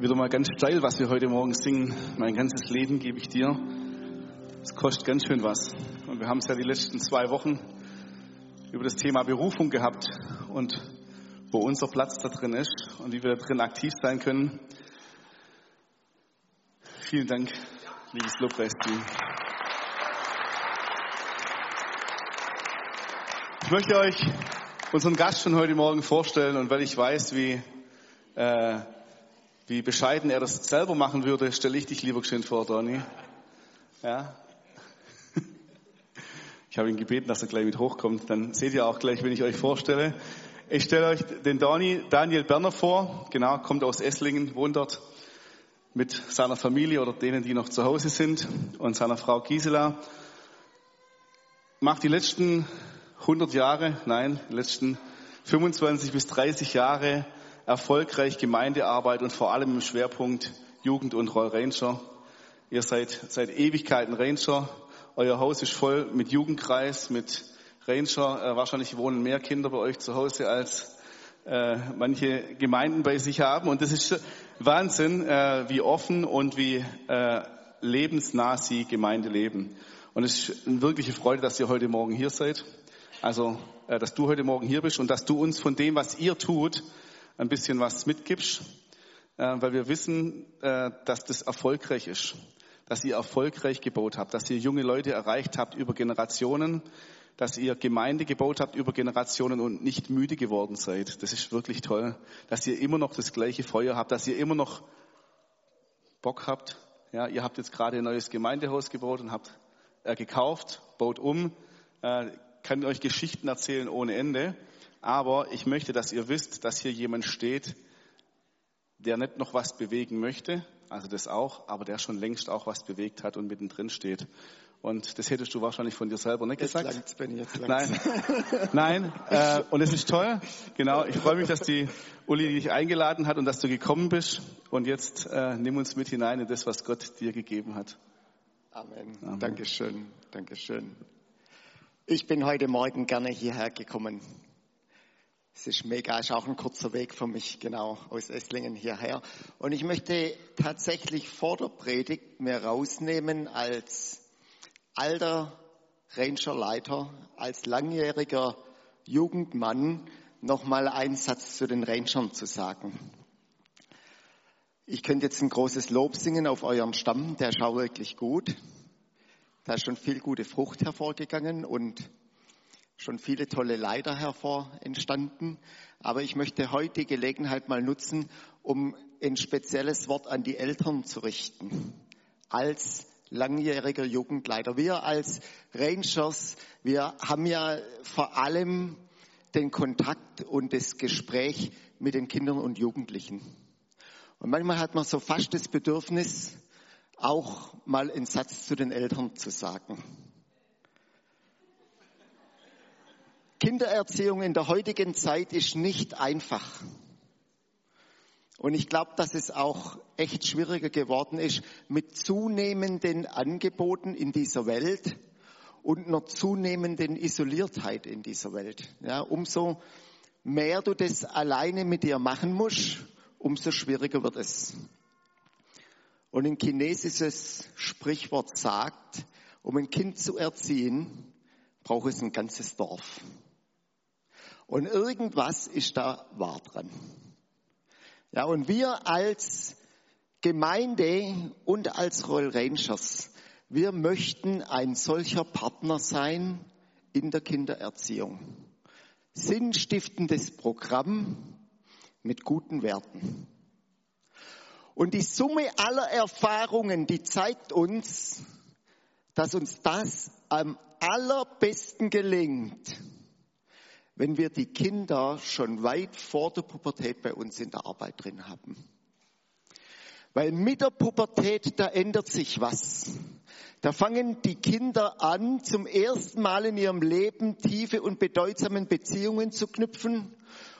wieder mal ganz steil, was wir heute Morgen singen. Mein ganzes Leben gebe ich dir. Es kostet ganz schön was. Und wir haben es ja die letzten zwei Wochen über das Thema Berufung gehabt und wo unser Platz da drin ist und wie wir da drin aktiv sein können. Vielen Dank, liebes Lobpreisteam. Ich möchte euch unseren Gast schon heute Morgen vorstellen und weil ich weiß, wie äh, wie bescheiden er das selber machen würde, stelle ich dich lieber geschwind vor, Donny. Ja. Ich habe ihn gebeten, dass er gleich mit hochkommt. Dann seht ihr auch gleich, wenn ich euch vorstelle. Ich stelle euch den Donny, Daniel Berner vor. Genau, kommt aus Esslingen, wohnt dort mit seiner Familie oder denen, die noch zu Hause sind und seiner Frau Gisela. Macht die letzten 100 Jahre, nein, die letzten 25 bis 30 Jahre erfolgreich Gemeindearbeit und vor allem im Schwerpunkt Jugend und Roll Ranger. Ihr seid seit Ewigkeiten Ranger. Euer Haus ist voll mit Jugendkreis, mit Ranger. Äh, wahrscheinlich wohnen mehr Kinder bei euch zu Hause als äh, manche Gemeinden bei sich haben. Und das ist Wahnsinn, äh, wie offen und wie äh, lebensnah sie Gemeinde leben. Und es ist eine wirkliche Freude, dass ihr heute Morgen hier seid. Also, äh, dass du heute Morgen hier bist und dass du uns von dem, was ihr tut, ein bisschen was mitgibst, äh, weil wir wissen, äh, dass das erfolgreich ist, dass ihr erfolgreich gebaut habt, dass ihr junge Leute erreicht habt über Generationen, dass ihr Gemeinde gebaut habt über Generationen und nicht müde geworden seid. Das ist wirklich toll, dass ihr immer noch das gleiche Feuer habt, dass ihr immer noch Bock habt. Ja, ihr habt jetzt gerade ein neues Gemeindehaus gebaut und habt äh, gekauft, baut um, äh, kann euch Geschichten erzählen ohne Ende. Aber ich möchte, dass ihr wisst, dass hier jemand steht, der nicht noch was bewegen möchte, also das auch, aber der schon längst auch was bewegt hat und mittendrin steht. Und das hättest du wahrscheinlich von dir selber nicht jetzt gesagt. Langt's, Benni, jetzt langt's. Nein, nein. Äh, und es ist toll. Genau. Ich freue mich, dass die Uli dich eingeladen hat und dass du gekommen bist. Und jetzt äh, nimm uns mit hinein in das, was Gott dir gegeben hat. Amen. Amen. Dankeschön. Dankeschön. Ich bin heute Morgen gerne hierher gekommen. Es ist mega, ist auch ein kurzer Weg für mich, genau, aus Esslingen hierher. Und ich möchte tatsächlich vor der Predigt mir rausnehmen als alter Rangerleiter, als langjähriger Jugendmann nochmal einen Satz zu den Rangern zu sagen. Ich könnte jetzt ein großes Lob singen auf euren Stamm, der auch wirklich gut. Da ist schon viel gute Frucht hervorgegangen und schon viele tolle Leiter hervor entstanden. Aber ich möchte heute die Gelegenheit mal nutzen, um ein spezielles Wort an die Eltern zu richten. Als langjähriger Jugendleiter. Wir als Rangers, wir haben ja vor allem den Kontakt und das Gespräch mit den Kindern und Jugendlichen. Und manchmal hat man so fast das Bedürfnis, auch mal einen Satz zu den Eltern zu sagen. Kindererziehung in der heutigen Zeit ist nicht einfach. Und ich glaube, dass es auch echt schwieriger geworden ist mit zunehmenden Angeboten in dieser Welt und einer zunehmenden Isoliertheit in dieser Welt. Ja, umso mehr du das alleine mit dir machen musst, umso schwieriger wird es. Und ein chinesisches Sprichwort sagt, um ein Kind zu erziehen, braucht es ein ganzes Dorf. Und irgendwas ist da wahr dran. Ja, und wir als Gemeinde und als Royal Rangers, wir möchten ein solcher Partner sein in der Kindererziehung. Sinnstiftendes Programm mit guten Werten. Und die Summe aller Erfahrungen, die zeigt uns, dass uns das am allerbesten gelingt, wenn wir die Kinder schon weit vor der Pubertät bei uns in der Arbeit drin haben. Weil mit der Pubertät, da ändert sich was. Da fangen die Kinder an, zum ersten Mal in ihrem Leben tiefe und bedeutsame Beziehungen zu knüpfen.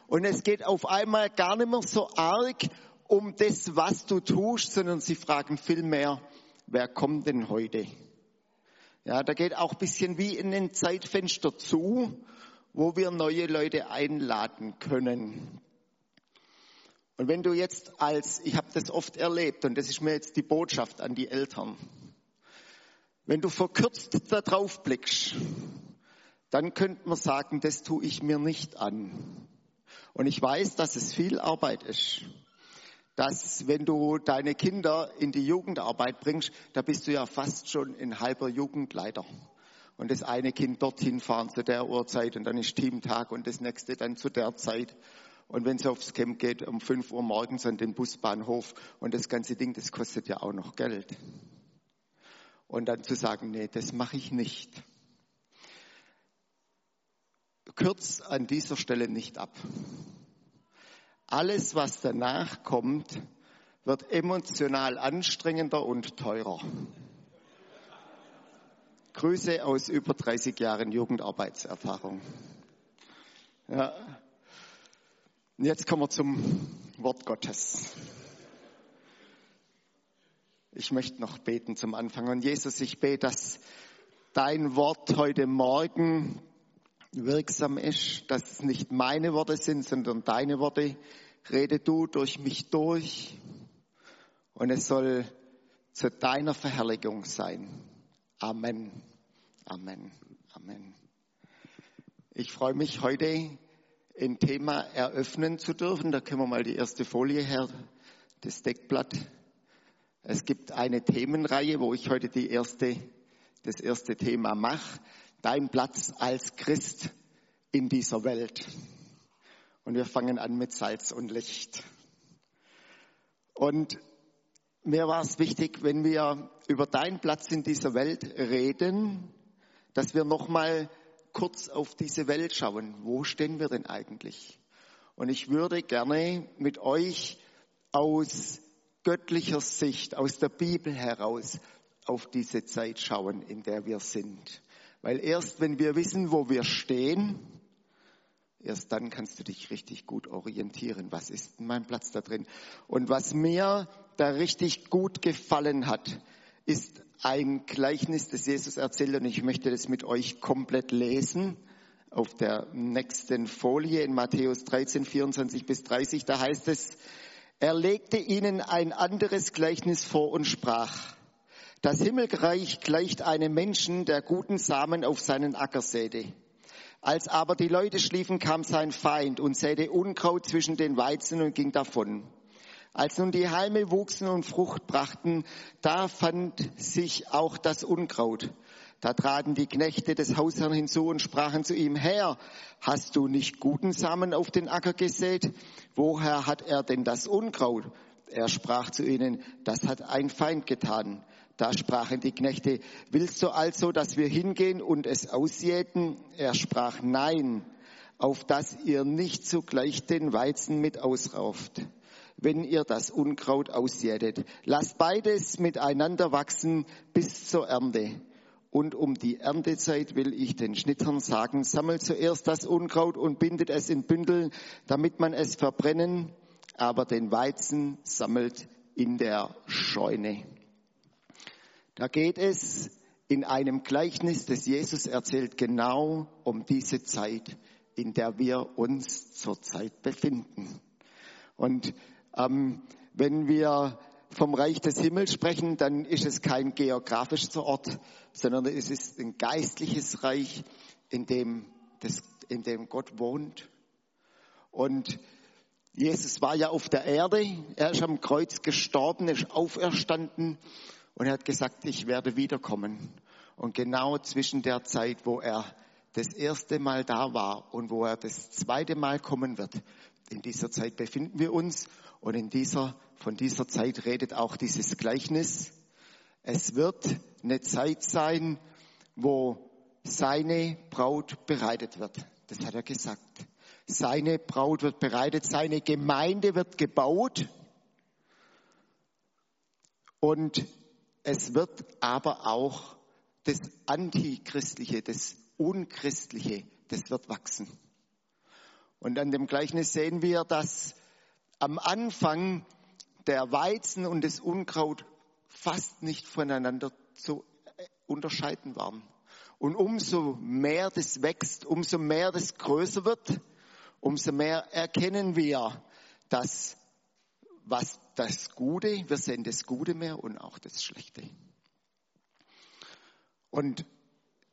Und es geht auf einmal gar nicht mehr so arg um das, was du tust, sondern sie fragen vielmehr, wer kommt denn heute? Ja, da geht auch bisschen wie in ein Zeitfenster zu wo wir neue Leute einladen können. Und wenn du jetzt als, ich habe das oft erlebt und das ist mir jetzt die Botschaft an die Eltern, wenn du verkürzt da drauf blickst, dann könnte man sagen, das tue ich mir nicht an. Und ich weiß, dass es viel Arbeit ist. Dass wenn du deine Kinder in die Jugendarbeit bringst, da bist du ja fast schon ein halber Jugendleiter. Und das eine Kind dorthin fahren zu der Uhrzeit und dann ist Teamtag und das nächste dann zu der Zeit. Und wenn es aufs Camp geht, um 5 Uhr morgens an den Busbahnhof und das ganze Ding, das kostet ja auch noch Geld. Und dann zu sagen, nee, das mache ich nicht. Kürz an dieser Stelle nicht ab. Alles, was danach kommt, wird emotional anstrengender und teurer. Grüße aus über 30 Jahren Jugendarbeitserfahrung. Ja, jetzt kommen wir zum Wort Gottes. Ich möchte noch beten zum Anfang. Und Jesus, ich bete, dass dein Wort heute Morgen wirksam ist, dass es nicht meine Worte sind, sondern deine Worte. Rede du durch mich durch. Und es soll zu deiner Verherrlichung sein. Amen. Amen. Amen. Ich freue mich heute ein Thema eröffnen zu dürfen. Da können wir mal die erste Folie her, das Deckblatt. Es gibt eine Themenreihe, wo ich heute die erste, das erste Thema mache. Dein Platz als Christ in dieser Welt. Und wir fangen an mit Salz und Licht. Und mir war es wichtig, wenn wir über deinen Platz in dieser Welt reden, dass wir nochmal kurz auf diese Welt schauen. Wo stehen wir denn eigentlich? Und ich würde gerne mit euch aus göttlicher Sicht, aus der Bibel heraus auf diese Zeit schauen, in der wir sind. Weil erst wenn wir wissen, wo wir stehen, erst dann kannst du dich richtig gut orientieren. Was ist mein Platz da drin? Und was mir da richtig gut gefallen hat, ist ein Gleichnis, das Jesus erzählt und ich möchte das mit euch komplett lesen. Auf der nächsten Folie in Matthäus 13, 24 bis 30, da heißt es, er legte ihnen ein anderes Gleichnis vor und sprach, das Himmelreich gleicht einem Menschen, der guten Samen auf seinen Acker säte. Als aber die Leute schliefen, kam sein Feind und säte Unkraut zwischen den Weizen und ging davon. Als nun die Halme wuchsen und Frucht brachten, da fand sich auch das Unkraut. Da traten die Knechte des Hausherrn hinzu und sprachen zu ihm, Herr, hast du nicht guten Samen auf den Acker gesät? Woher hat er denn das Unkraut? Er sprach zu ihnen, das hat ein Feind getan. Da sprachen die Knechte, willst du also, dass wir hingehen und es ausjäten? Er sprach, nein, auf dass ihr nicht zugleich den Weizen mit ausrauft wenn ihr das Unkraut ausjätet. Lasst beides miteinander wachsen bis zur Ernte. Und um die Erntezeit will ich den Schnittern sagen, sammelt zuerst das Unkraut und bindet es in Bündel, damit man es verbrennen, aber den Weizen sammelt in der Scheune. Da geht es in einem Gleichnis, das Jesus erzählt, genau um diese Zeit, in der wir uns zurzeit befinden. Und ähm, wenn wir vom Reich des Himmels sprechen, dann ist es kein geografischer Ort, sondern es ist ein geistliches Reich, in dem, das, in dem Gott wohnt. Und Jesus war ja auf der Erde, er ist am Kreuz gestorben, ist auferstanden und er hat gesagt, ich werde wiederkommen. Und genau zwischen der Zeit, wo er das erste Mal da war und wo er das zweite Mal kommen wird, in dieser Zeit befinden wir uns und in dieser, von dieser Zeit redet auch dieses Gleichnis. Es wird eine Zeit sein, wo seine Braut bereitet wird. Das hat er gesagt. Seine Braut wird bereitet, seine Gemeinde wird gebaut und es wird aber auch das Antichristliche, das Unchristliche, das wird wachsen. Und an dem Gleichnis sehen wir, dass am Anfang der Weizen und das Unkraut fast nicht voneinander zu äh, unterscheiden waren. Und umso mehr das wächst, umso mehr das größer wird, umso mehr erkennen wir, dass was das Gute, wir sehen das Gute mehr und auch das Schlechte. Und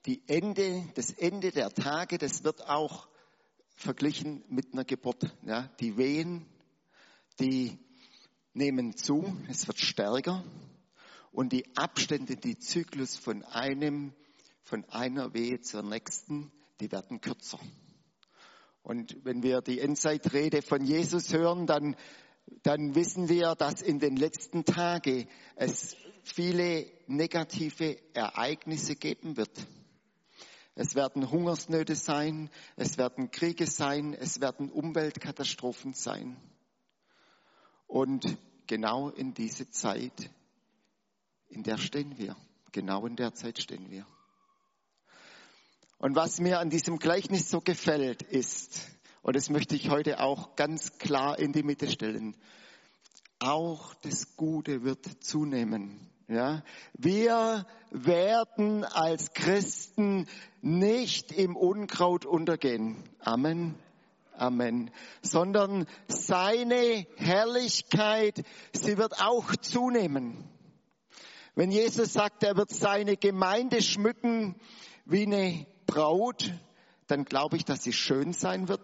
die Ende, das Ende der Tage, das wird auch verglichen mit einer Geburt. Ja, die Wehen, die nehmen zu, es wird stärker und die Abstände, die Zyklus von einem, von einer Wehe zur nächsten, die werden kürzer. Und wenn wir die Endzeitrede von Jesus hören, dann, dann wissen wir, dass in den letzten Tagen es viele negative Ereignisse geben wird. Es werden Hungersnöte sein, es werden Kriege sein, es werden Umweltkatastrophen sein. Und genau in diese Zeit, in der stehen wir. Genau in der Zeit stehen wir. Und was mir an diesem Gleichnis so gefällt, ist, und das möchte ich heute auch ganz klar in die Mitte stellen, auch das Gute wird zunehmen. Ja, wir werden als Christen nicht im Unkraut untergehen. Amen. Amen. Sondern seine Herrlichkeit, sie wird auch zunehmen. Wenn Jesus sagt, er wird seine Gemeinde schmücken wie eine Braut, dann glaube ich, dass sie schön sein wird,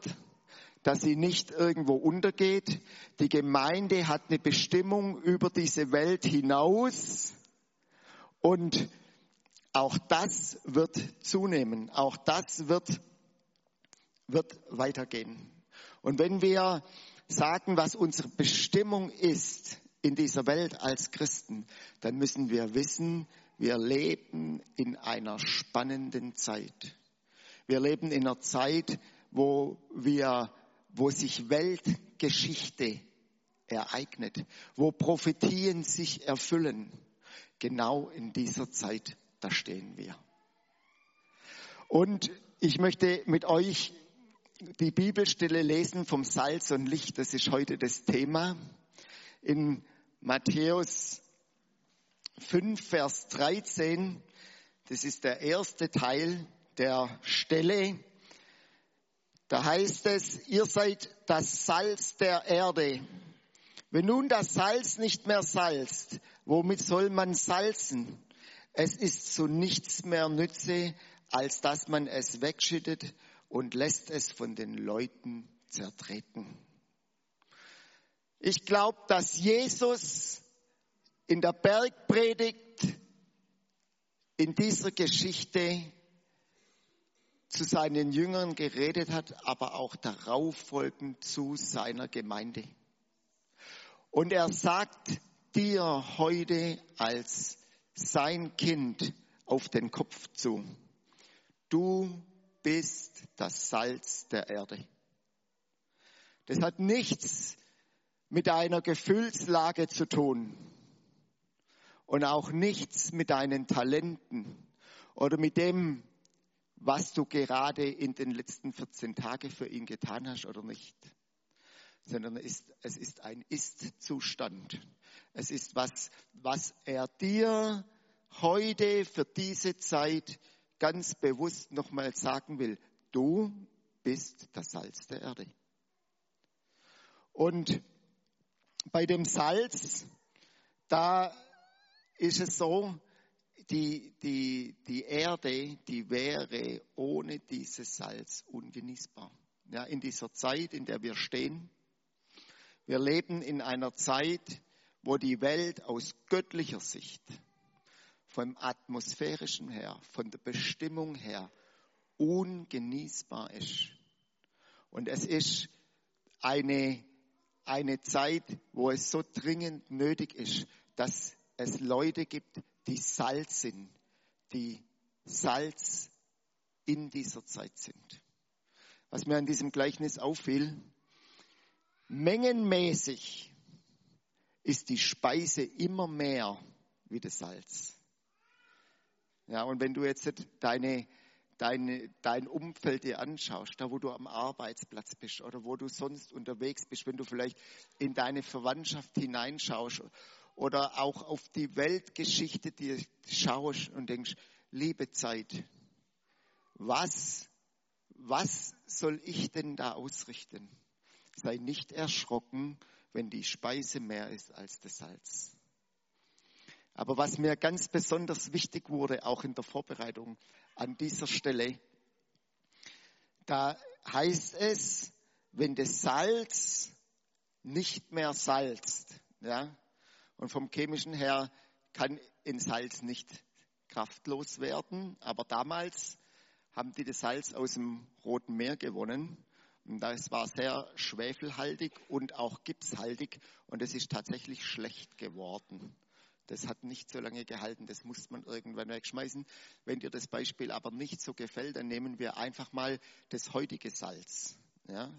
dass sie nicht irgendwo untergeht. Die Gemeinde hat eine Bestimmung über diese Welt hinaus und auch das wird zunehmen, auch das wird, wird weitergehen. Und wenn wir sagen, was unsere Bestimmung ist in dieser Welt als Christen, dann müssen wir wissen, wir leben in einer spannenden Zeit. Wir leben in einer Zeit, wo wir wo sich Weltgeschichte ereignet, wo Prophetien sich erfüllen. Genau in dieser Zeit, da stehen wir. Und ich möchte mit euch die Bibelstelle lesen vom Salz und Licht. Das ist heute das Thema. In Matthäus 5, Vers 13. Das ist der erste Teil der Stelle. Da heißt es, ihr seid das Salz der Erde. Wenn nun das Salz nicht mehr salzt, womit soll man salzen? Es ist zu nichts mehr Nütze, als dass man es wegschüttet und lässt es von den Leuten zertreten. Ich glaube, dass Jesus in der Bergpredigt in dieser Geschichte zu seinen Jüngern geredet hat, aber auch darauf folgend zu seiner Gemeinde. Und er sagt dir heute als sein Kind auf den Kopf zu, du bist das Salz der Erde. Das hat nichts mit deiner Gefühlslage zu tun und auch nichts mit deinen Talenten oder mit dem, was du gerade in den letzten 14 Tagen für ihn getan hast oder nicht, sondern es ist, ein Ist-Zustand. Es ist was, was er dir heute für diese Zeit ganz bewusst nochmal sagen will. Du bist das Salz der Erde. Und bei dem Salz, da ist es so, die, die, die Erde, die wäre ohne dieses Salz ungenießbar. Ja, in dieser Zeit, in der wir stehen, wir leben in einer Zeit, wo die Welt aus göttlicher Sicht, vom atmosphärischen her, von der Bestimmung her, ungenießbar ist. Und es ist eine, eine Zeit, wo es so dringend nötig ist, dass es Leute gibt, die Salz sind, die Salz in dieser Zeit sind. Was mir an diesem Gleichnis auffiel, mengenmäßig ist die Speise immer mehr wie das Salz. Ja, und wenn du jetzt deine, deine, dein Umfeld dir anschaust, da wo du am Arbeitsplatz bist oder wo du sonst unterwegs bist, wenn du vielleicht in deine Verwandtschaft hineinschaust oder auch auf die Weltgeschichte dir schaust und denkst, liebe Zeit, was, was soll ich denn da ausrichten? Sei nicht erschrocken, wenn die Speise mehr ist als das Salz. Aber was mir ganz besonders wichtig wurde, auch in der Vorbereitung an dieser Stelle, da heißt es, wenn das Salz nicht mehr salzt, ja, und vom chemischen her kann in Salz nicht kraftlos werden, aber damals haben die das Salz aus dem Roten Meer gewonnen. Und das war sehr schwefelhaltig und auch gipshaltig und es ist tatsächlich schlecht geworden. Das hat nicht so lange gehalten, das muss man irgendwann wegschmeißen. Wenn dir das Beispiel aber nicht so gefällt, dann nehmen wir einfach mal das heutige Salz. Ja?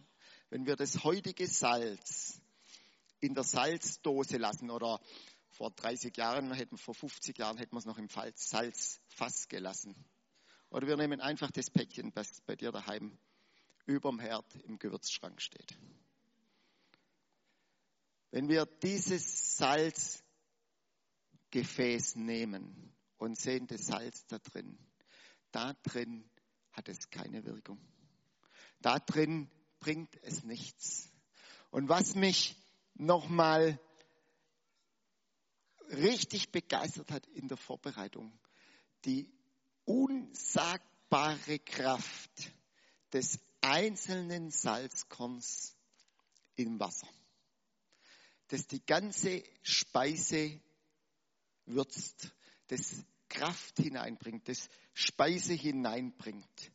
Wenn wir das heutige Salz in der Salzdose lassen oder vor 30 Jahren, hätten, vor 50 Jahren hätten wir es noch im Salzfass gelassen. Oder wir nehmen einfach das Päckchen, das bei dir daheim überm Herd im Gewürzschrank steht. Wenn wir dieses Salz Gefäß nehmen und sehen das Salz da drin. Da drin hat es keine Wirkung. Da drin bringt es nichts. Und was mich nochmal richtig begeistert hat in der Vorbereitung, die unsagbare Kraft des einzelnen Salzkorns im Wasser, das die ganze Speise würzt, das Kraft hineinbringt, das Speise hineinbringt.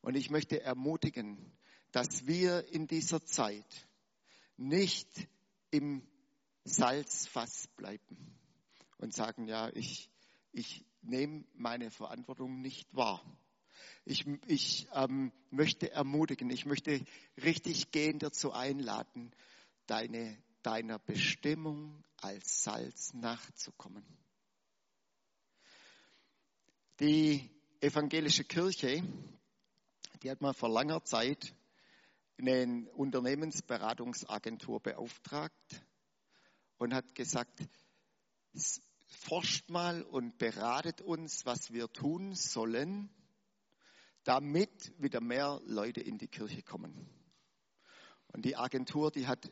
Und ich möchte ermutigen, dass wir in dieser Zeit nicht im Salzfass bleiben und sagen, ja, ich, ich nehme meine Verantwortung nicht wahr. Ich, ich ähm, möchte ermutigen, ich möchte richtig gehen dazu einladen, deine, deiner Bestimmung als Salz nachzukommen. Die evangelische Kirche, die hat mal vor langer Zeit eine Unternehmensberatungsagentur beauftragt und hat gesagt, forscht mal und beratet uns, was wir tun sollen, damit wieder mehr Leute in die Kirche kommen. Und die Agentur, die hat äh,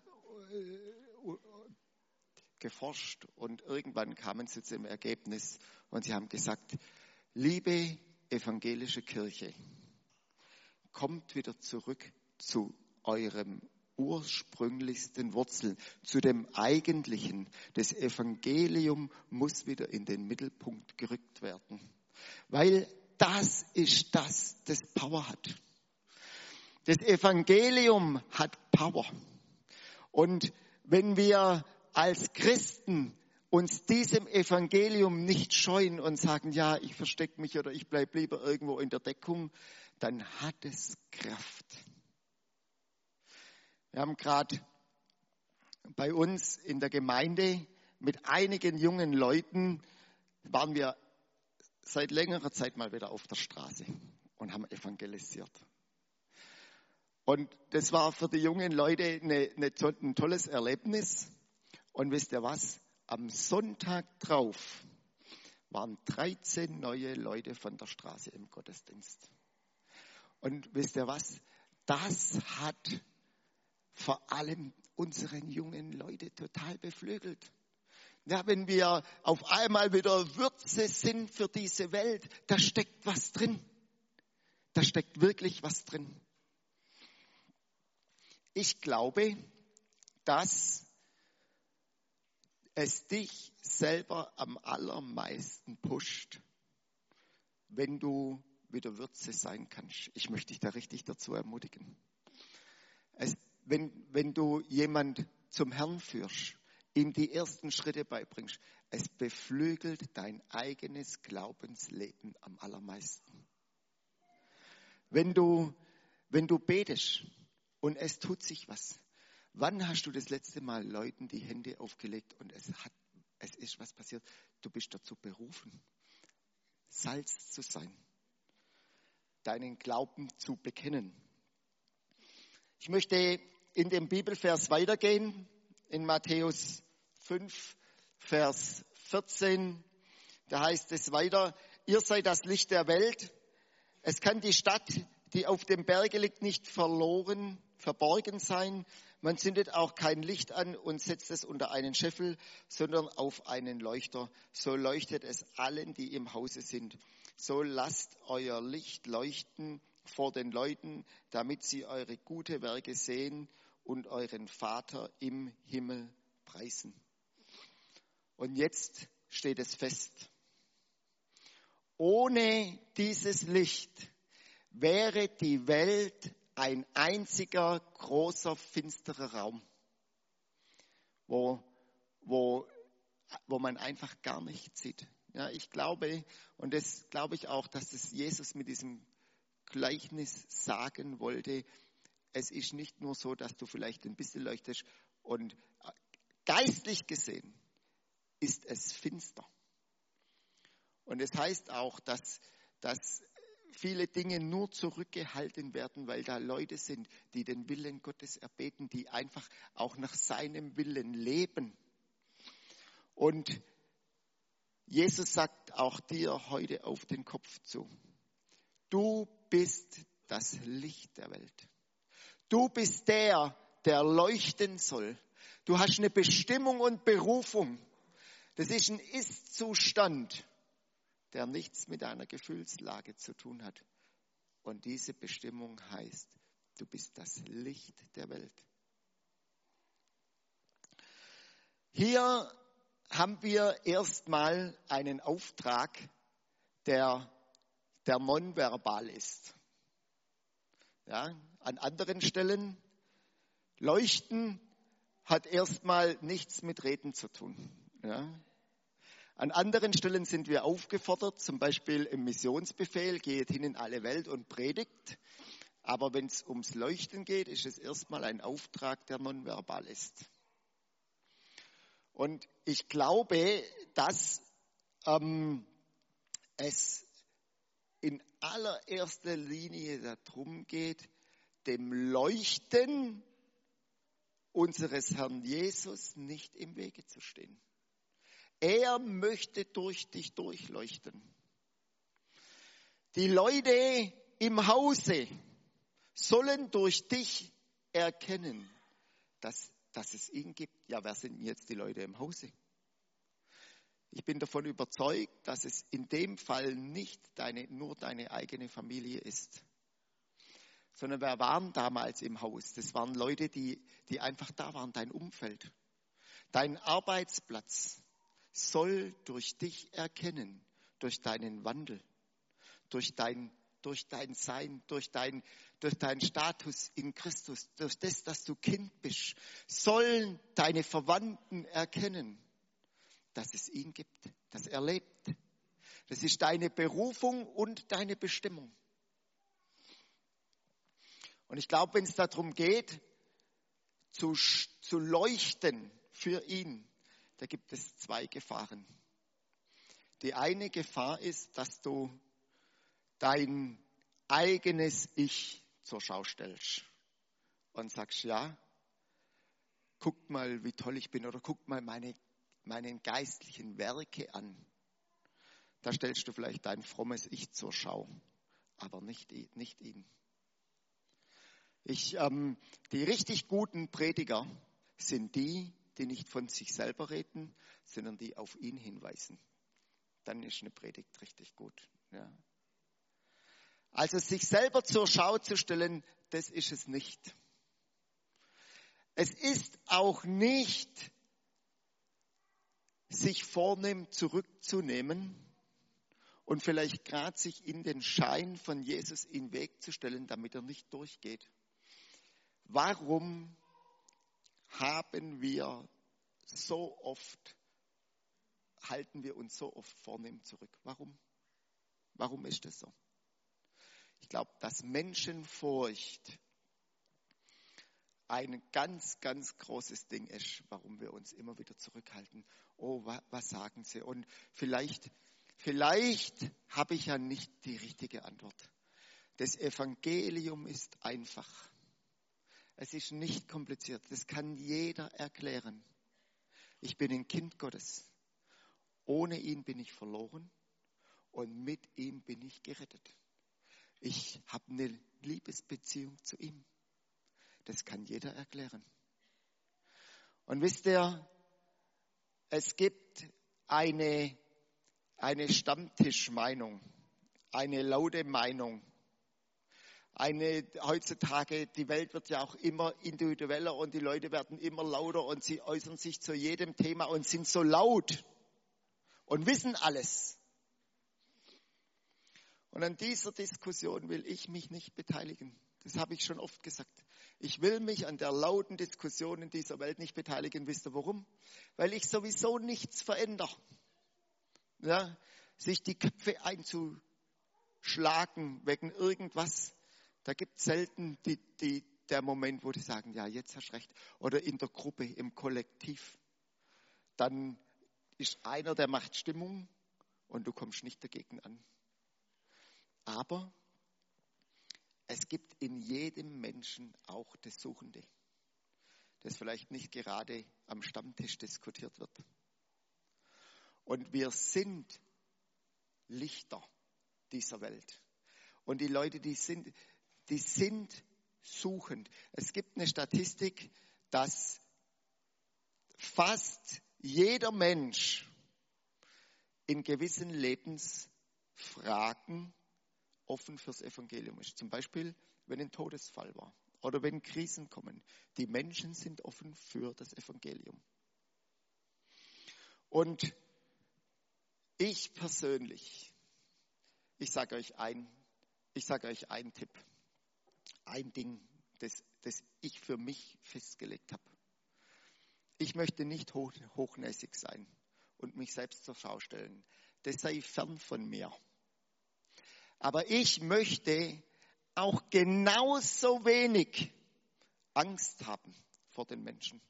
geforscht und irgendwann kamen sie zum Ergebnis und sie haben gesagt, Liebe evangelische Kirche, kommt wieder zurück zu eurem ursprünglichsten Wurzeln, zu dem Eigentlichen. Das Evangelium muss wieder in den Mittelpunkt gerückt werden, weil das ist das, das Power hat. Das Evangelium hat Power. Und wenn wir als Christen uns diesem Evangelium nicht scheuen und sagen, ja, ich verstecke mich oder ich bleibe lieber irgendwo in der Deckung, dann hat es Kraft. Wir haben gerade bei uns in der Gemeinde mit einigen jungen Leuten, waren wir seit längerer Zeit mal wieder auf der Straße und haben evangelisiert. Und das war für die jungen Leute eine, eine, ein tolles Erlebnis. Und wisst ihr was? am Sonntag drauf waren 13 neue Leute von der Straße im Gottesdienst. Und wisst ihr was? Das hat vor allem unseren jungen Leute total beflügelt. Ja, wenn wir auf einmal wieder Würze sind für diese Welt, da steckt was drin. Da steckt wirklich was drin. Ich glaube, dass es dich selber am allermeisten pusht, wenn du wieder Würze sein kannst. Ich möchte dich da richtig dazu ermutigen. Es, wenn, wenn du jemand zum Herrn führst, ihm die ersten Schritte beibringst, es beflügelt dein eigenes Glaubensleben am allermeisten. Wenn du, wenn du betest und es tut sich was, Wann hast du das letzte Mal Leuten die Hände aufgelegt und es hat, es ist was passiert? Du bist dazu berufen, Salz zu sein, deinen Glauben zu bekennen. Ich möchte in dem Bibelvers weitergehen, in Matthäus 5, Vers 14. Da heißt es weiter, ihr seid das Licht der Welt. Es kann die Stadt, die auf dem Berge liegt, nicht verloren, verborgen sein. man zündet auch kein Licht an und setzt es unter einen Scheffel, sondern auf einen Leuchter. So leuchtet es allen, die im Hause sind. So lasst euer Licht leuchten vor den Leuten, damit sie eure gute Werke sehen und euren Vater im Himmel preisen. Und jetzt steht es fest. Ohne dieses Licht wäre die Welt ein einziger großer finsterer Raum, wo, wo, wo man einfach gar nichts sieht. Ja, ich glaube, und das glaube ich auch, dass es Jesus mit diesem Gleichnis sagen wollte. Es ist nicht nur so, dass du vielleicht ein bisschen leuchtest und geistlich gesehen ist es finster. Und es heißt auch, dass, dass viele Dinge nur zurückgehalten werden, weil da Leute sind, die den Willen Gottes erbeten, die einfach auch nach seinem Willen leben. Und Jesus sagt auch dir heute auf den Kopf zu. Du bist das Licht der Welt. Du bist der, der leuchten soll. Du hast eine Bestimmung und Berufung. Das ist ein Ist-Zustand der nichts mit deiner Gefühlslage zu tun hat. Und diese Bestimmung heißt, du bist das Licht der Welt. Hier haben wir erstmal einen Auftrag, der, der nonverbal ist. Ja, an anderen Stellen Leuchten hat erstmal nichts mit Reden zu tun. Ja, an anderen Stellen sind wir aufgefordert, zum Beispiel im Missionsbefehl, geht hin in alle Welt und predigt. Aber wenn es ums Leuchten geht, ist es erstmal ein Auftrag, der nonverbal ist. Und ich glaube, dass ähm, es in allererster Linie darum geht, dem Leuchten unseres Herrn Jesus nicht im Wege zu stehen. Er möchte durch dich durchleuchten. Die Leute im Hause sollen durch dich erkennen, dass, dass es ihn gibt. Ja, wer sind jetzt die Leute im Hause? Ich bin davon überzeugt, dass es in dem Fall nicht deine, nur deine eigene Familie ist, sondern wer waren damals im Haus? Das waren Leute, die, die einfach da waren, dein Umfeld, dein Arbeitsplatz, soll durch dich erkennen, durch deinen Wandel, durch dein, durch dein Sein, durch dein, durch deinen Status in Christus, durch das, dass du Kind bist, sollen deine Verwandten erkennen, dass es ihn gibt, dass er lebt. Das ist deine Berufung und deine Bestimmung. Und ich glaube, wenn es darum geht, zu, zu leuchten für ihn, da gibt es zwei Gefahren. Die eine Gefahr ist, dass du dein eigenes Ich zur Schau stellst und sagst, ja, guck mal, wie toll ich bin oder guck mal meine, meinen geistlichen Werke an. Da stellst du vielleicht dein frommes Ich zur Schau, aber nicht, nicht ihn. Ich, ähm, die richtig guten Prediger sind die, die nicht von sich selber reden, sondern die auf ihn hinweisen. Dann ist eine Predigt richtig gut. Ja. Also sich selber zur Schau zu stellen, das ist es nicht. Es ist auch nicht, sich vornehm zurückzunehmen und vielleicht gerade sich in den Schein von Jesus in Weg zu stellen, damit er nicht durchgeht. Warum haben wir so oft, halten wir uns so oft vornehm zurück. Warum? Warum ist das so? Ich glaube, dass Menschenfurcht ein ganz, ganz großes Ding ist, warum wir uns immer wieder zurückhalten. Oh, wa, was sagen Sie? Und vielleicht, vielleicht habe ich ja nicht die richtige Antwort. Das Evangelium ist einfach. Es ist nicht kompliziert. Das kann jeder erklären. Ich bin ein Kind Gottes. Ohne ihn bin ich verloren und mit ihm bin ich gerettet. Ich habe eine Liebesbeziehung zu ihm. Das kann jeder erklären. Und wisst ihr, es gibt eine, eine Stammtischmeinung, eine laute Meinung. Eine, heutzutage, die Welt wird ja auch immer individueller und die Leute werden immer lauter und sie äußern sich zu jedem Thema und sind so laut und wissen alles. Und an dieser Diskussion will ich mich nicht beteiligen. Das habe ich schon oft gesagt. Ich will mich an der lauten Diskussion in dieser Welt nicht beteiligen. Wisst ihr warum? Weil ich sowieso nichts verändere. Ja, sich die Köpfe einzuschlagen wegen irgendwas, da gibt es selten die, die, der Moment, wo die sagen, ja, jetzt hast du recht. Oder in der Gruppe, im Kollektiv. Dann ist einer, der macht Stimmung und du kommst nicht dagegen an. Aber es gibt in jedem Menschen auch das Suchende, das vielleicht nicht gerade am Stammtisch diskutiert wird. Und wir sind Lichter dieser Welt. Und die Leute, die sind, die sind suchend. Es gibt eine Statistik, dass fast jeder Mensch in gewissen Lebensfragen offen fürs Evangelium ist. Zum Beispiel, wenn ein Todesfall war oder wenn Krisen kommen. Die Menschen sind offen für das Evangelium. Und ich persönlich, ich sage euch ein, ich sage euch einen Tipp, ein Ding, das, das ich für mich festgelegt habe. Ich möchte nicht hoch, hochnäsig sein und mich selbst zur Schau stellen. Das sei fern von mir. Aber ich möchte auch genauso wenig Angst haben vor den Menschen.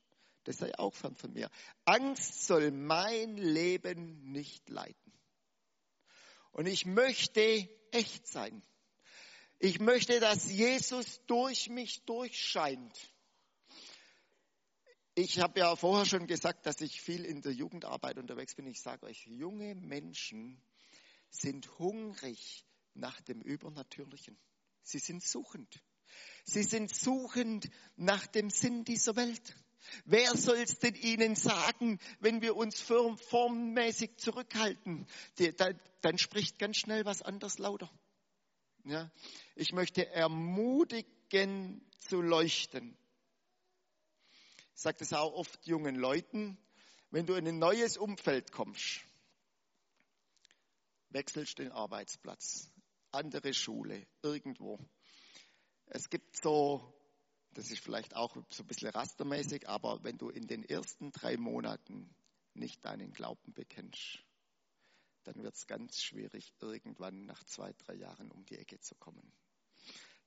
Das sei auch fern von mir. Angst soll mein Leben nicht leiten. Und ich möchte echt sein. Ich möchte, dass Jesus durch mich durchscheint. Ich habe ja vorher schon gesagt, dass ich viel in der Jugendarbeit unterwegs bin. Ich sage euch, junge Menschen sind hungrig nach dem Übernatürlichen. Sie sind suchend. Sie sind suchend nach dem Sinn dieser Welt. Wer soll es denn ihnen sagen, wenn wir uns formmäßig zurückhalten? dann spricht ganz schnell was anderes lauter. Ja? Ich möchte ermutigen zu leuchten. Ich sage das auch oft jungen Leuten, wenn du in ein neues Umfeld kommst, wechselst den Arbeitsplatz, andere Schule, irgendwo. Es gibt so, das ist vielleicht auch so ein bisschen rastermäßig, aber wenn du in den ersten drei Monaten nicht deinen Glauben bekennst, dann wird es ganz schwierig, irgendwann nach zwei, drei Jahren um die Ecke zu kommen.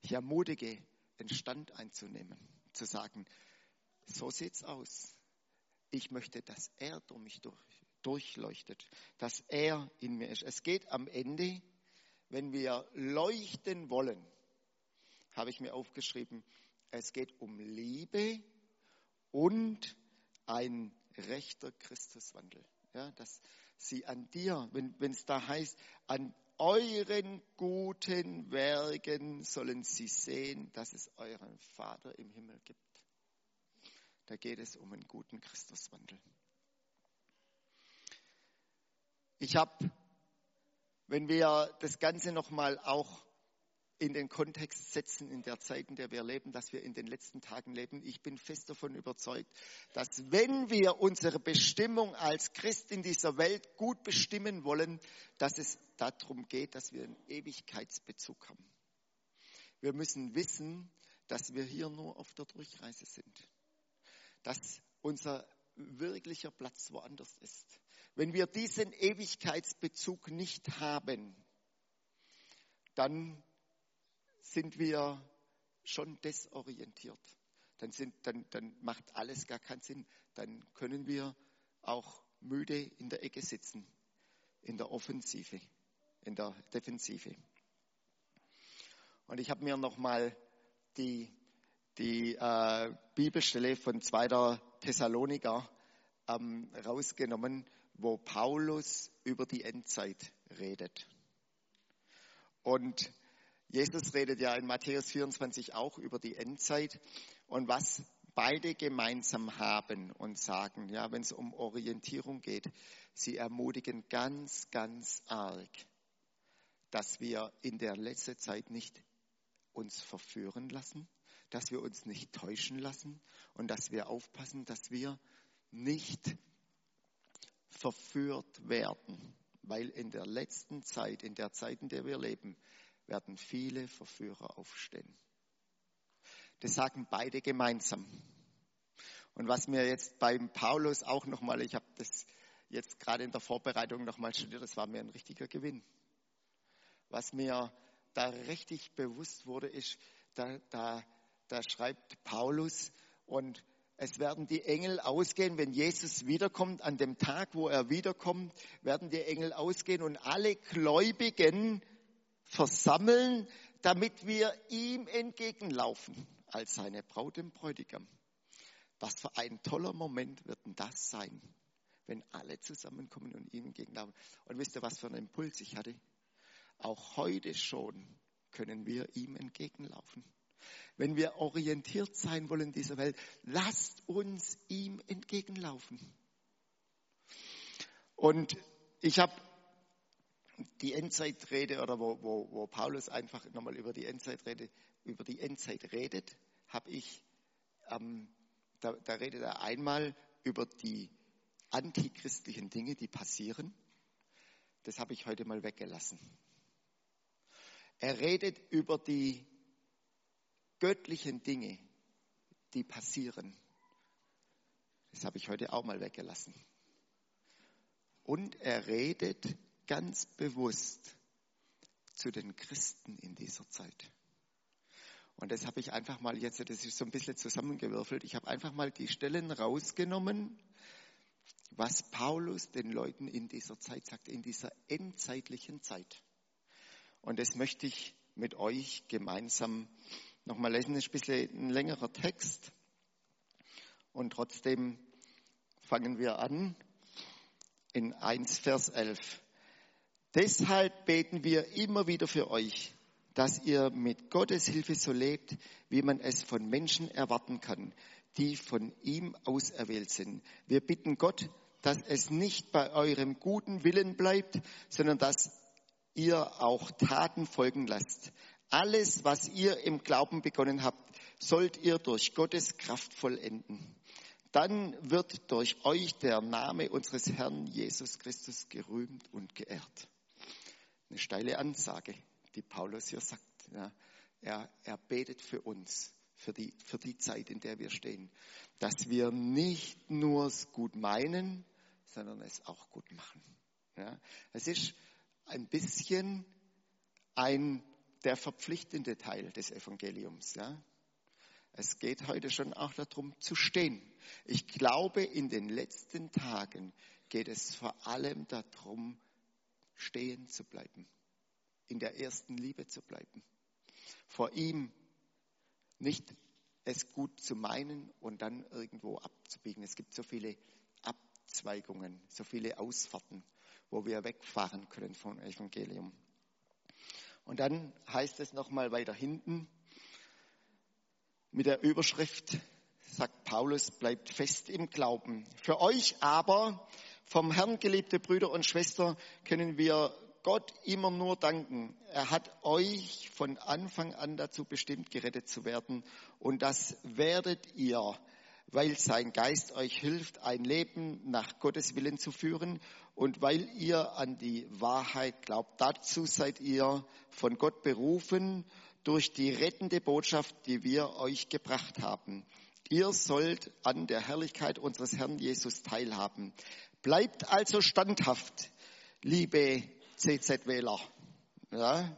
Ich ermutige, den Stand einzunehmen, zu sagen, so sieht's aus. Ich möchte, dass er durch mich durch, durchleuchtet, dass er in mir ist. Es geht am Ende wenn wir leuchten wollen, habe ich mir aufgeschrieben, es geht um Liebe und ein rechter Christuswandel. Ja, dass sie an dir, wenn es da heißt, an euren guten Werken sollen sie sehen, dass es euren Vater im Himmel gibt. Da geht es um einen guten Christuswandel. Ich habe wenn wir das Ganze nochmal auch in den Kontext setzen in der Zeit, in der wir leben, dass wir in den letzten Tagen leben. Ich bin fest davon überzeugt, dass wenn wir unsere Bestimmung als Christ in dieser Welt gut bestimmen wollen, dass es darum geht, dass wir einen Ewigkeitsbezug haben. Wir müssen wissen, dass wir hier nur auf der Durchreise sind. Dass unser wirklicher Platz woanders ist. Wenn wir diesen Ewigkeitsbezug nicht haben, dann sind wir schon desorientiert. Dann, sind, dann, dann macht alles gar keinen Sinn. Dann können wir auch müde in der Ecke sitzen, in der Offensive, in der Defensive. Und ich habe mir nochmal die, die äh, Bibelstelle von 2. Thessaloniker ähm, rausgenommen, wo Paulus über die Endzeit redet. Und Jesus redet ja in Matthäus 24 auch über die Endzeit. Und was beide gemeinsam haben und sagen, ja, wenn es um Orientierung geht, sie ermutigen ganz, ganz arg, dass wir in der letzten Zeit nicht uns verführen lassen, dass wir uns nicht täuschen lassen und dass wir aufpassen, dass wir nicht verführt werden, weil in der letzten Zeit, in der Zeit, in der wir leben, werden viele Verführer aufstehen. Das sagen beide gemeinsam. Und was mir jetzt beim Paulus auch nochmal, ich habe das jetzt gerade in der Vorbereitung nochmal studiert, das war mir ein richtiger Gewinn. Was mir da richtig bewusst wurde, ist, da, da, da schreibt Paulus und es werden die Engel ausgehen, wenn Jesus wiederkommt, an dem Tag, wo er wiederkommt, werden die Engel ausgehen und alle Gläubigen versammeln, damit wir ihm entgegenlaufen als seine Braut im Bräutigam. Was für ein toller Moment wird denn das sein, wenn alle zusammenkommen und ihm entgegenlaufen. Und wisst ihr, was für einen Impuls ich hatte? Auch heute schon können wir ihm entgegenlaufen. Wenn wir orientiert sein wollen in dieser Welt, lasst uns ihm entgegenlaufen. Und ich habe die Endzeitrede oder wo, wo, wo Paulus einfach nochmal über die Endzeitrede, über die Endzeit redet, habe ich, ähm, da, da redet er einmal über die antichristlichen Dinge, die passieren. Das habe ich heute mal weggelassen. Er redet über die göttlichen Dinge, die passieren. Das habe ich heute auch mal weggelassen. Und er redet ganz bewusst zu den Christen in dieser Zeit. Und das habe ich einfach mal jetzt, das ist so ein bisschen zusammengewürfelt, ich habe einfach mal die Stellen rausgenommen, was Paulus den Leuten in dieser Zeit sagt, in dieser endzeitlichen Zeit. Und das möchte ich mit euch gemeinsam nochmal lesen. Ist ein bisschen ein längerer Text. Und trotzdem fangen wir an in 1 Vers 11. Deshalb beten wir immer wieder für euch, dass ihr mit Gottes Hilfe so lebt, wie man es von Menschen erwarten kann, die von ihm auserwählt sind. Wir bitten Gott, dass es nicht bei eurem guten Willen bleibt, sondern dass ihr auch Taten folgen lasst. Alles, was ihr im Glauben begonnen habt, sollt ihr durch Gottes Kraft vollenden. Dann wird durch euch der Name unseres Herrn Jesus Christus gerühmt und geehrt. Eine steile Ansage, die Paulus hier sagt. Ja, er, er betet für uns, für die, für die Zeit, in der wir stehen, dass wir nicht nur es gut meinen, sondern es auch gut machen. Ja, es ist ein bisschen ein, der verpflichtende Teil des Evangeliums. Ja. Es geht heute schon auch darum zu stehen. Ich glaube, in den letzten Tagen geht es vor allem darum, stehen zu bleiben, in der ersten Liebe zu bleiben, vor ihm nicht es gut zu meinen und dann irgendwo abzubiegen. Es gibt so viele Abzweigungen, so viele Ausfahrten, wo wir wegfahren können vom Evangelium. Und dann heißt es nochmal weiter hinten mit der Überschrift, sagt Paulus, bleibt fest im Glauben. Für euch aber, vom Herrn geliebte Brüder und Schwestern, können wir Gott immer nur danken. Er hat euch von Anfang an dazu bestimmt, gerettet zu werden. Und das werdet ihr, weil sein Geist euch hilft, ein Leben nach Gottes Willen zu führen und weil ihr an die Wahrheit glaubt. Dazu seid ihr von Gott berufen durch die rettende Botschaft, die wir euch gebracht haben. Ihr sollt an der Herrlichkeit unseres Herrn Jesus teilhaben. Bleibt also standhaft, liebe CZ-Wähler. Ja,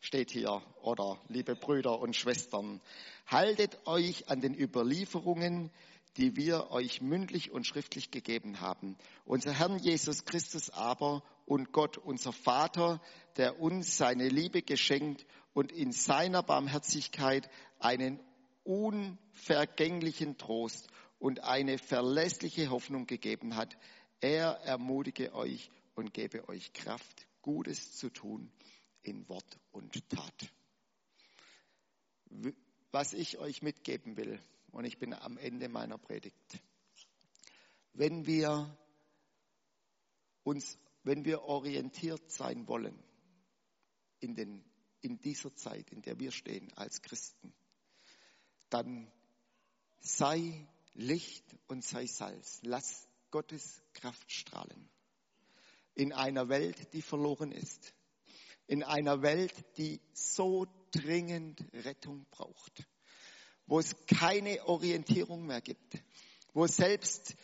steht hier. Oder liebe Brüder und Schwestern. Haltet euch an den Überlieferungen, die wir euch mündlich und schriftlich gegeben haben. Unser Herrn Jesus Christus aber und Gott, unser Vater, der uns seine Liebe geschenkt und in seiner Barmherzigkeit einen unvergänglichen Trost und eine verlässliche Hoffnung gegeben hat. Er ermutige euch und gebe euch Kraft, Gutes zu tun in Wort und Tat. Was ich euch mitgeben will, Und ich bin am Ende meiner Predigt. Wenn wir uns, wenn wir orientiert sein wollen in, den, in dieser Zeit, in der wir stehen als Christen, dann sei Licht und sei Salz. Lass Gottes Kraft strahlen. In einer Welt, die verloren ist. In einer Welt, die so dringend Rettung braucht. Wo es keine Orientierung mehr gibt. Wo selbst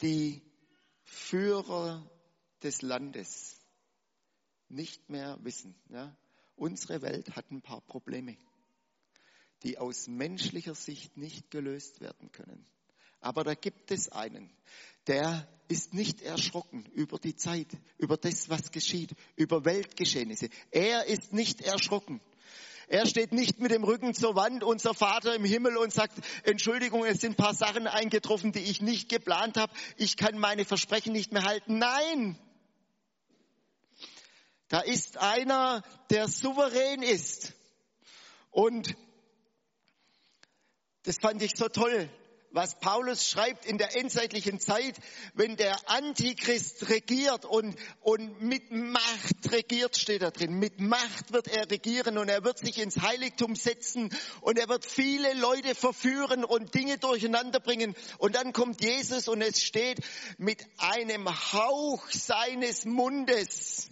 die Führer des Landes nicht mehr wissen. Ja? Unsere Welt hat ein paar Probleme die aus menschlicher Sicht nicht gelöst werden können. Aber da gibt es einen, der ist nicht erschrocken über die Zeit, über das, was geschieht, über Weltgeschehnisse. Er ist nicht erschrocken. Er steht nicht mit dem Rücken zur Wand, unser Vater im Himmel, und sagt, Entschuldigung, es sind ein paar Sachen eingetroffen, die ich nicht geplant habe. Ich kann meine Versprechen nicht mehr halten. Nein! Da ist einer, der souverän ist und das fand ich so toll, was Paulus schreibt in der endzeitlichen Zeit, wenn der Antichrist regiert und, und mit Macht regiert, steht da drin. Mit Macht wird er regieren und er wird sich ins Heiligtum setzen und er wird viele Leute verführen und Dinge durcheinander bringen. Und dann kommt Jesus und es steht, mit einem Hauch seines Mundes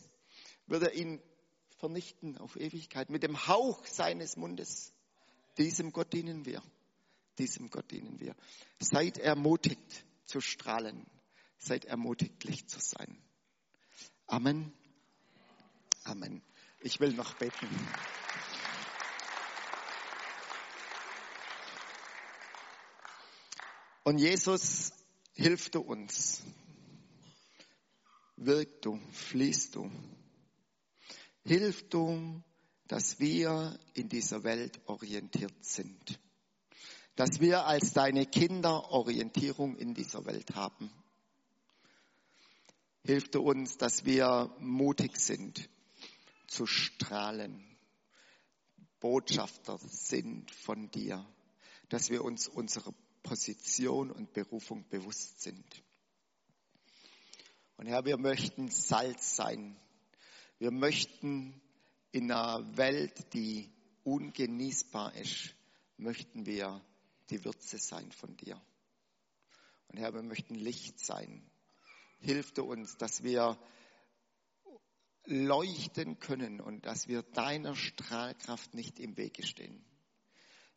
wird er ihn vernichten auf Ewigkeit. Mit dem Hauch seines Mundes. Diesem Gott dienen wir diesem Gott dienen wir. Seid ermutigt zu strahlen. Seid ermutigt, Licht zu sein. Amen. Amen. Ich will noch beten. Und Jesus, hilf du uns. Wirk du, fließt du. Hilf du, dass wir in dieser Welt orientiert sind dass wir als deine Kinder Orientierung in dieser Welt haben. Hilf du uns, dass wir mutig sind zu strahlen, Botschafter sind von dir, dass wir uns unserer Position und Berufung bewusst sind. Und Herr, wir möchten Salz sein. Wir möchten in einer Welt, die ungenießbar ist, möchten wir die Würze sein von dir. Und Herr, wir möchten Licht sein. Hilf du uns, dass wir leuchten können und dass wir deiner Strahlkraft nicht im Wege stehen.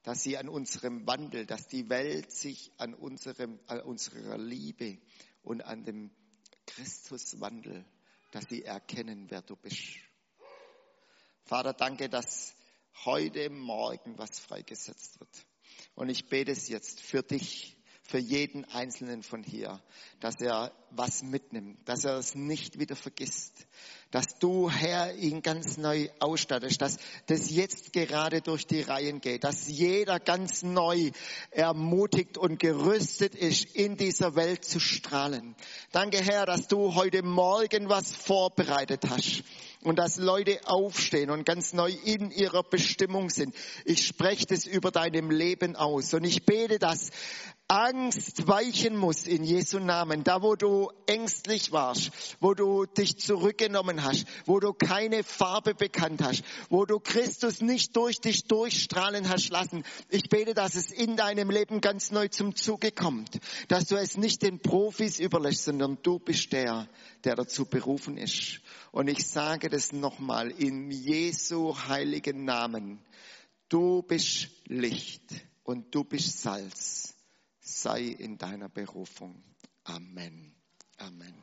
Dass sie an unserem Wandel, dass die Welt sich an, unserem, an unserer Liebe und an dem Christuswandel, dass sie erkennen, wer du bist. Vater, danke, dass heute Morgen was freigesetzt wird. Und ich bete es jetzt für dich, für jeden Einzelnen von hier, dass er was mitnimmt, dass er es nicht wieder vergisst, dass du, Herr, ihn ganz neu ausstattest, dass das jetzt gerade durch die Reihen geht, dass jeder ganz neu ermutigt und gerüstet ist, in dieser Welt zu strahlen. Danke, Herr, dass du heute Morgen was vorbereitet hast und dass Leute aufstehen und ganz neu in ihrer Bestimmung sind. Ich spreche das über deinem Leben aus und ich bete, dass Angst weichen muss in Jesu Namen. Da, wo du ängstlich warst, wo du dich zurückgenommen hast, wo du keine Farbe bekannt hast, wo du Christus nicht durch dich durchstrahlen hast lassen. Ich bete, dass es in deinem Leben ganz neu zum Zuge kommt, dass du es nicht den Profis überlässt, sondern du bist der, der dazu berufen ist. Und ich sage das nochmal in Jesu heiligen Namen. Du bist Licht und du bist Salz sei in deiner Berufung. Amen. Amen.